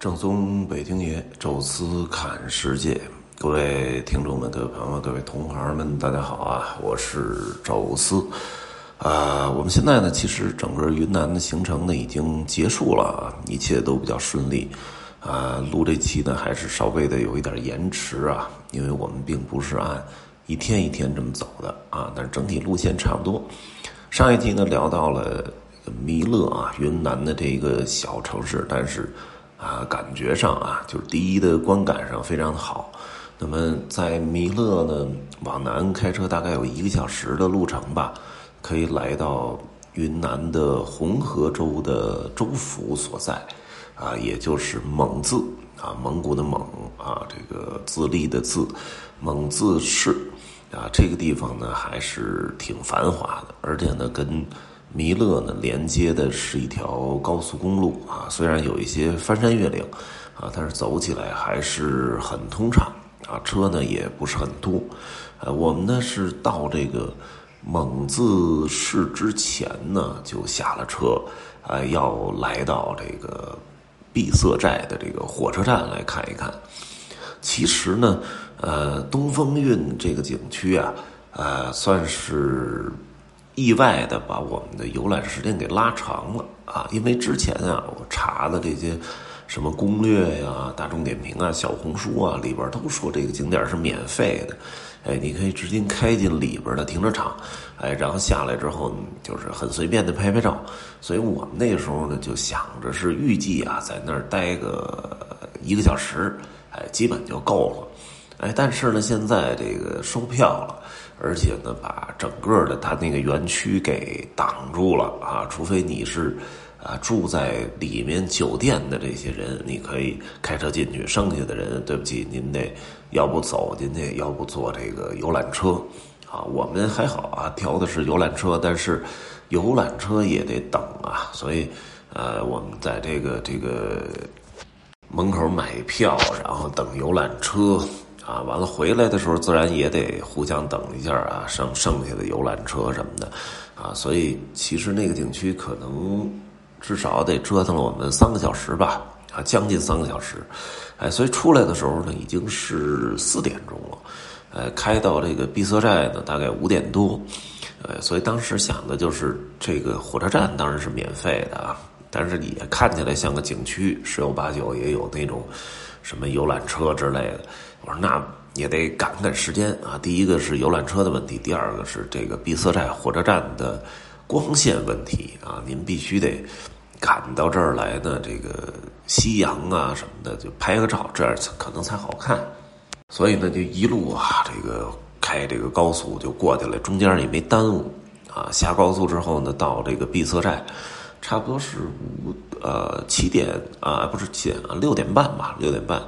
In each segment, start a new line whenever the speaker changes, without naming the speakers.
正宗北京爷，宙斯看世界。各位听众们、各位朋友、各位同行们，大家好啊！我是宙斯。啊，我们现在呢，其实整个云南的行程呢已经结束了，一切都比较顺利。啊，录这期呢还是稍微的有一点延迟啊，因为我们并不是按一天一天这么走的啊，但是整体路线差不多。上一期呢聊到了弥勒啊，云南的这一个小城市，但是。啊，感觉上啊，就是第一的观感上非常的好。那么在弥勒呢，往南开车大概有一个小时的路程吧，可以来到云南的红河州的州府所在，啊，也就是蒙自啊，蒙古的蒙啊，这个自立的自，蒙自市啊，这个地方呢还是挺繁华的，而且呢跟。弥勒呢，连接的是一条高速公路啊，虽然有一些翻山越岭，啊，但是走起来还是很通畅啊，车呢也不是很多，呃，我们呢是到这个蒙自市之前呢就下了车，啊，要来到这个碧色寨的这个火车站来看一看。其实呢，呃，东风运这个景区啊，呃，算是。意外的把我们的游览时间给拉长了啊！因为之前啊，我查的这些什么攻略呀、大众点评啊、小红书啊，里边都说这个景点是免费的，哎，你可以直接开进里边的停车场，哎，然后下来之后就是很随便的拍拍照。所以我们那时候呢就想着是预计啊，在那儿待个一个小时，哎，基本就够了。哎，但是呢，现在这个收票了。而且呢，把整个的它那个园区给挡住了啊！除非你是啊住在里面酒店的这些人，你可以开车进去。剩下的人，对不起，您得要不走进去，要不坐这个游览车啊。我们还好啊，调的是游览车，但是游览车也得等啊。所以，呃，我们在这个这个门口买票，然后等游览车。啊，完了回来的时候，自然也得互相等一下啊，剩剩下的游览车什么的，啊，所以其实那个景区可能至少得折腾了我们三个小时吧，啊，将近三个小时，哎，所以出来的时候呢，已经是四点钟了，呃，开到这个碧色寨呢，大概五点多，呃，所以当时想的就是这个火车站当然是免费的啊，但是也看起来像个景区，十有八九也有那种什么游览车之类的。我说那也得赶赶时间啊！第一个是游览车的问题，第二个是这个碧色寨火车站的光线问题啊！您必须得赶到这儿来呢，这个夕阳啊什么的，就拍个照，这样可能才好看。所以呢，就一路啊，这个开这个高速就过去了，中间也没耽误啊。下高速之后呢，到这个碧色寨，差不多是五呃七点啊，不是七点啊，六点半吧，六点半。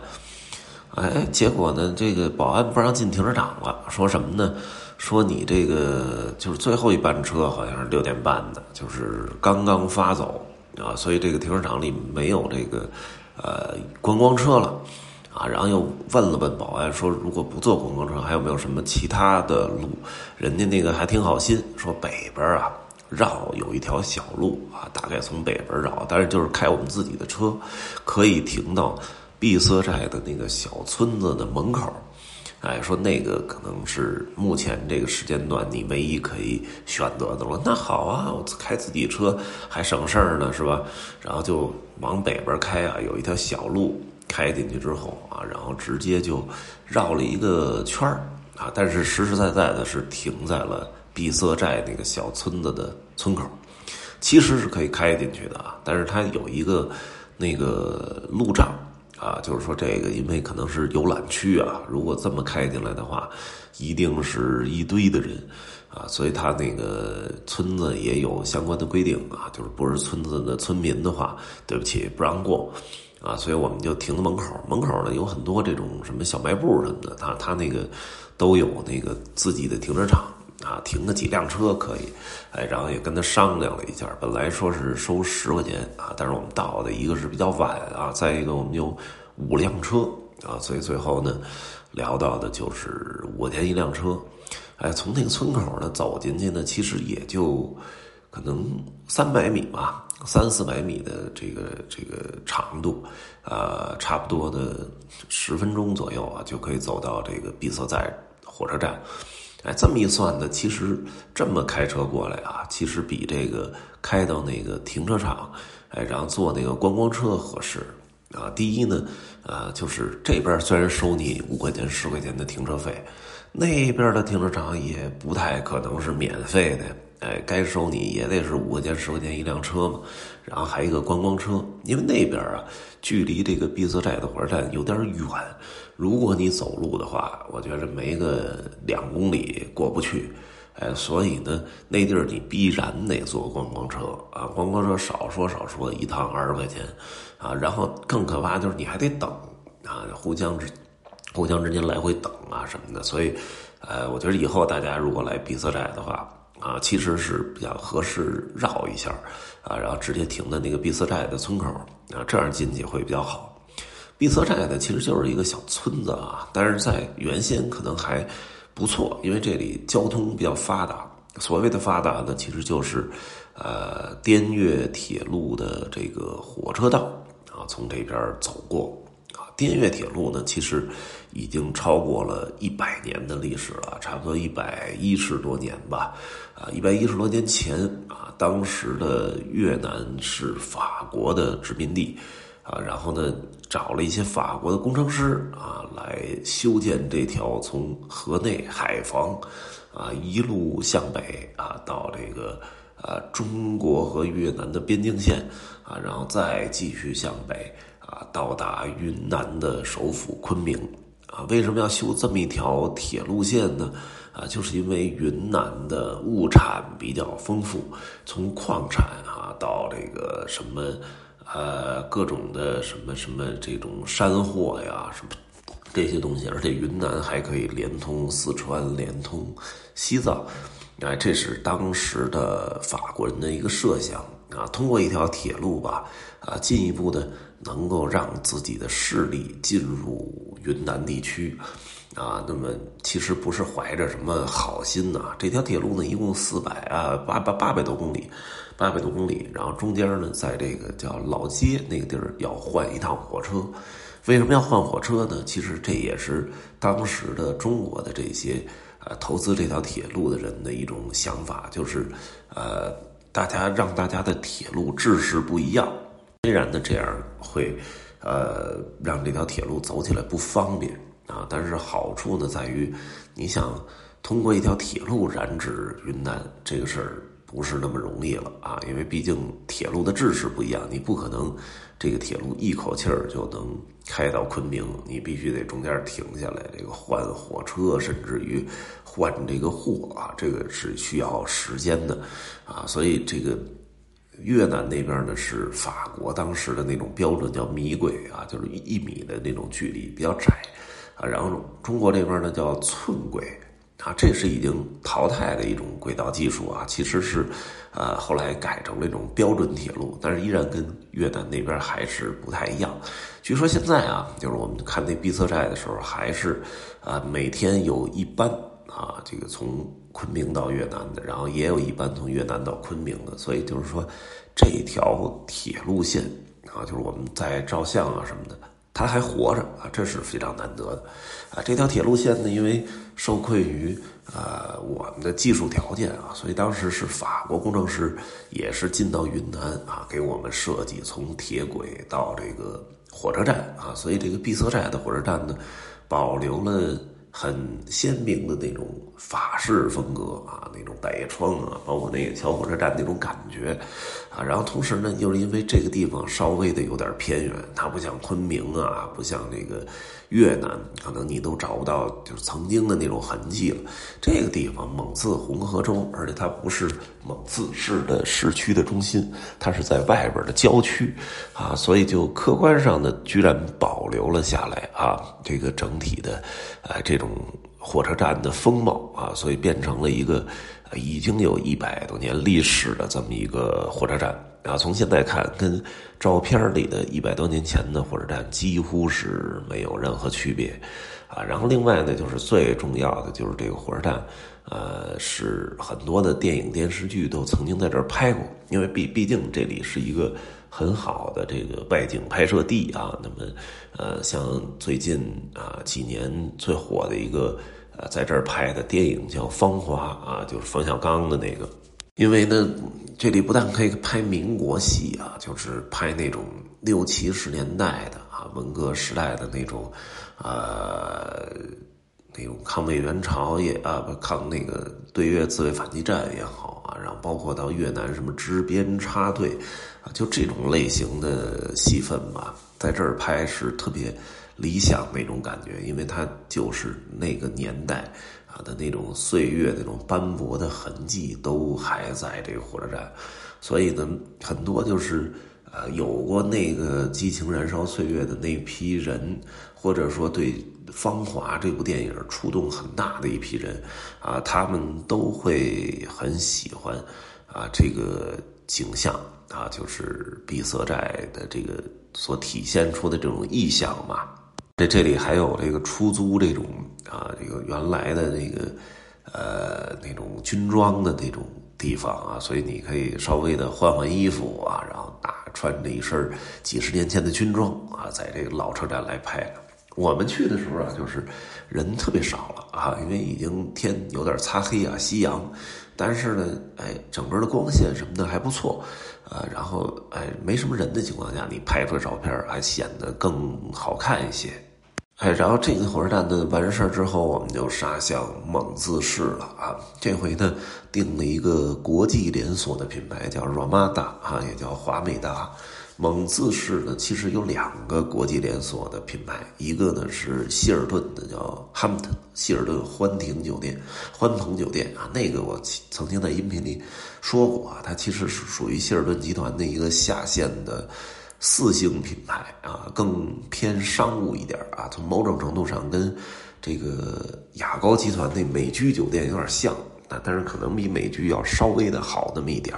哎，结果呢，这个保安不让进停车场了，说什么呢？说你这个就是最后一班车，好像是六点半的，就是刚刚发走啊，所以这个停车场里没有这个呃观光车了啊。然后又问了问保安，说如果不坐观光车，还有没有什么其他的路？人家那个还挺好心，说北边啊绕有一条小路啊，大概从北边绕，但是就是开我们自己的车，可以停到。碧色寨的那个小村子的门口，哎，说那个可能是目前这个时间段你唯一可以选择的了。那好啊，我开自己车还省事儿呢，是吧？然后就往北边开啊，有一条小路开进去之后啊，然后直接就绕了一个圈儿啊。但是实实在在的是停在了碧色寨那个小村子的村口，其实是可以开进去的啊，但是它有一个那个路障。啊，就是说这个，因为可能是游览区啊，如果这么开进来的话，一定是一堆的人啊，所以他那个村子也有相关的规定啊，就是不是村子的村民的话，对不起，不让过啊，所以我们就停在门口，门口呢有很多这种什么小卖部什么的，他他那个都有那个自己的停车场。啊，停个几辆车可以，哎，然后也跟他商量了一下，本来说是收十块钱啊，但是我们到的一个是比较晚啊，再一个我们有五辆车啊，所以最后呢，聊到的就是五块钱一辆车，哎，从那个村口呢走进去呢，其实也就可能三百米吧，三四百米的这个这个长度，呃，差不多的十分钟左右啊，就可以走到这个闭塞寨火车站。哎，这么一算呢，其实这么开车过来啊，其实比这个开到那个停车场，哎，然后坐那个观光车合适啊。第一呢，呃，就是这边虽然收你五块钱、十块钱的停车费，那边的停车场也不太可能是免费的。哎，该收你也得是五块钱、十块钱一辆车嘛。然后还一个观光车，因为那边啊，距离这个闭塞寨的火车站有点远。如果你走路的话，我觉着没个两公里过不去，哎，所以呢，那地儿你必然得坐观光车啊，观光车少说少说一趟二十块钱，啊，然后更可怕就是你还得等啊，互相之互相之间来回等啊什么的，所以，呃，我觉得以后大家如果来闭塞寨的话，啊，其实是比较合适绕一下，啊，然后直接停在那个闭塞寨的村口，啊，这样进去会比较好。闭塞寨呢，其实就是一个小村子啊，但是在原先可能还不错，因为这里交通比较发达。所谓的发达呢，其实就是，呃，滇越铁路的这个火车道啊，从这边走过。滇越铁路呢，其实已经超过了一百年的历史了，差不多一百一十多年吧。啊，一百一十多年前啊，当时的越南是法国的殖民地。啊，然后呢，找了一些法国的工程师啊，来修建这条从河内海防啊一路向北啊到这个啊中国和越南的边境线啊，然后再继续向北啊到达云南的首府昆明啊。为什么要修这么一条铁路线呢？啊，就是因为云南的物产比较丰富，从矿产啊到这个什么。呃，各种的什么什么这种山货呀，什么这些东西，而且云南还可以连通四川，连通西藏，哎，这是当时的法国人的一个设想啊，通过一条铁路吧，啊，进一步的能够让自己的势力进入云南地区，啊，那么其实不是怀着什么好心呐，这条铁路呢，一共四百啊八八八百多公里。八百多公里，然后中间呢，在这个叫老街那个地儿要换一趟火车。为什么要换火车呢？其实这也是当时的中国的这些呃投资这条铁路的人的一种想法，就是呃大家让大家的铁路制式不一样。虽然呢这样会呃让这条铁路走起来不方便啊，但是好处呢在于，你想通过一条铁路染指云南这个事儿。不是那么容易了啊，因为毕竟铁路的制式不一样，你不可能这个铁路一口气儿就能开到昆明，你必须得中间停下来，这个换火车，甚至于换这个货啊，这个是需要时间的啊。所以这个越南那边呢是法国当时的那种标准叫米轨啊，就是一米的那种距离比较窄啊，然后中国这边呢叫寸轨。啊，这是已经淘汰的一种轨道技术啊，其实是，呃，后来改成了一种标准铁路，但是依然跟越南那边还是不太一样。据说现在啊，就是我们看那闭塞寨的时候，还是，啊，每天有一班啊，这个从昆明到越南的，然后也有一班从越南到昆明的，所以就是说，这条铁路线啊，就是我们在照相啊什么的。他还活着啊，这是非常难得的，啊，这条铁路线呢，因为受困于呃我们的技术条件啊，所以当时是法国工程师也是进到云南啊，给我们设计从铁轨到这个火车站啊，所以这个闭塞寨的火车站呢，保留了。很鲜明的那种法式风格啊，那种百叶窗啊，包括那个小火车站那种感觉啊。然后同时呢，又是因为这个地方稍微的有点偏远，它不像昆明啊，不像那个越南，可能你都找不到就是曾经的那种痕迹了。这个地方蒙自红河州，而且它不是蒙自市的市区的中心，它是在外边的郊区啊，所以就客观上的，居然保留了下来啊，这个整体的，呃，这种。种火车站的风貌啊，所以变成了一个已经有一百多年历史的这么一个火车站啊。从现在看，跟照片里的一百多年前的火车站几乎是没有任何区别啊。然后另外呢，就是最重要的就是这个火车站，呃，是很多的电影电视剧都曾经在这儿拍过，因为毕毕竟这里是一个很好的这个外景拍摄地啊。那么，呃，像最近啊几年最火的一个呃，在这儿拍的电影叫《芳华》啊，就是冯小刚的那个。因为呢，这里不但可以拍民国戏啊，就是拍那种六七十年代的啊，文革时代的那种，呃，那种抗美援朝也啊，不抗那个对越自卫反击战也好，包括到越南什么支边插队啊，就这种类型的戏份吧，在这儿拍是特别理想那种感觉，因为它就是那个年代。啊的那种岁月那种斑驳的痕迹都还在这个火车站，所以呢，很多就是呃有过那个激情燃烧岁月的那批人，或者说对《芳华》这部电影触动很大的一批人，啊，他们都会很喜欢啊这个景象啊，就是碧色寨的这个所体现出的这种意象嘛。这这里还有这个出租这种啊，这个原来的那个呃那种军装的那种地方啊，所以你可以稍微的换换衣服啊，然后啊穿着一身几十年前的军装啊，在这个老车站来拍。我们去的时候啊，就是人特别少了啊，因为已经天有点擦黑啊，夕阳。但是呢，哎，整个的光线什么的还不错，啊，然后哎，没什么人的情况下，你拍出来照片还显得更好看一些。哎，然后这个火车站的完事儿之后，我们就杀向蒙自市了啊。这回呢，订了一个国际连锁的品牌，叫 Ramada 啊，也叫华美达。蒙自市呢，其实有两个国际连锁的品牌，一个呢是希尔顿的，叫 Hampton 希尔顿欢庭酒店、欢朋酒店啊。那个我曾经在音频里说过啊，它其实是属于希尔顿集团的一个下线的四星品牌啊，更偏商务一点啊。从某种程度上跟这个雅高集团那美居酒店有点像啊，但是可能比美居要稍微的好那么一点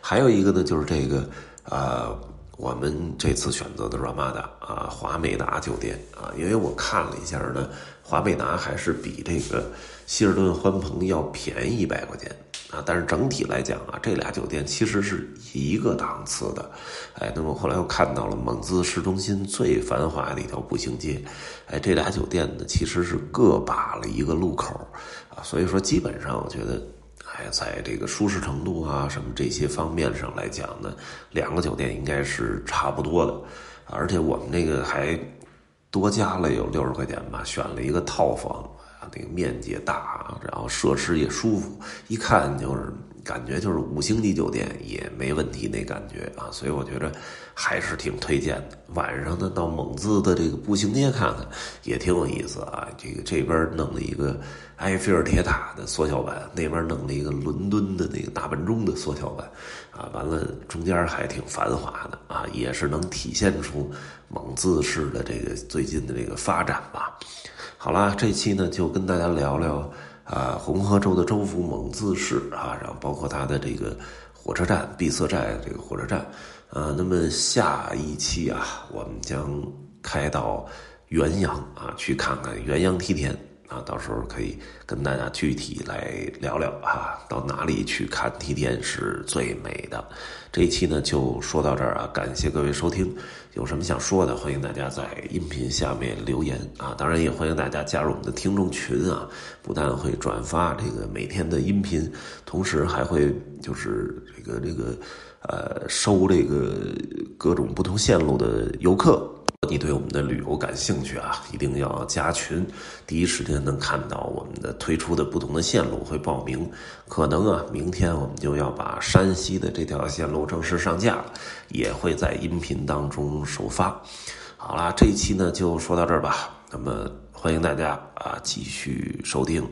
还有一个呢，就是这个呃。我们这次选择的 Ramada 啊，华美达酒店啊，因为我看了一下呢，华美达还是比这个希尔顿欢朋要便宜一百块钱啊。但是整体来讲啊，这俩酒店其实是一个档次的。哎，那么后来又看到了蒙自市中心最繁华的一条步行街，哎，这俩酒店呢其实是各把了一个路口啊，所以说基本上我觉得。哎，在这个舒适程度啊，什么这些方面上来讲呢，两个酒店应该是差不多的，而且我们那个还多加了有六十块钱吧，选了一个套房那个面积大，然后设施也舒服，一看就是。感觉就是五星级酒店也没问题，那感觉啊，所以我觉得还是挺推荐的。晚上呢，到蒙自的这个步行街看看也挺有意思啊。这个这边弄了一个埃菲尔铁塔的缩小版，那边弄了一个伦敦的那个大本钟的缩小版，啊，完了中间还挺繁华的啊，也是能体现出蒙自市的这个最近的这个发展吧。好啦，这期呢就跟大家聊聊。啊，红河州的州府蒙自市啊，然后包括它的这个火车站碧色寨这个火车站，啊，那么下一期啊，我们将开到元阳啊，去看看元阳梯田。啊，到时候可以跟大家具体来聊聊啊，到哪里去看梯田是最美的。这一期呢就说到这儿啊，感谢各位收听，有什么想说的，欢迎大家在音频下面留言啊，当然也欢迎大家加入我们的听众群啊，不但会转发这个每天的音频，同时还会就是这个这个呃收这个各种不同线路的游客。你对我们的旅游感兴趣啊，一定要加群，第一时间能看到我们的推出的不同的线路会报名。可能啊，明天我们就要把山西的这条线路正式上架了，也会在音频当中首发。好啦，这一期呢就说到这儿吧。那么欢迎大家啊继续收听。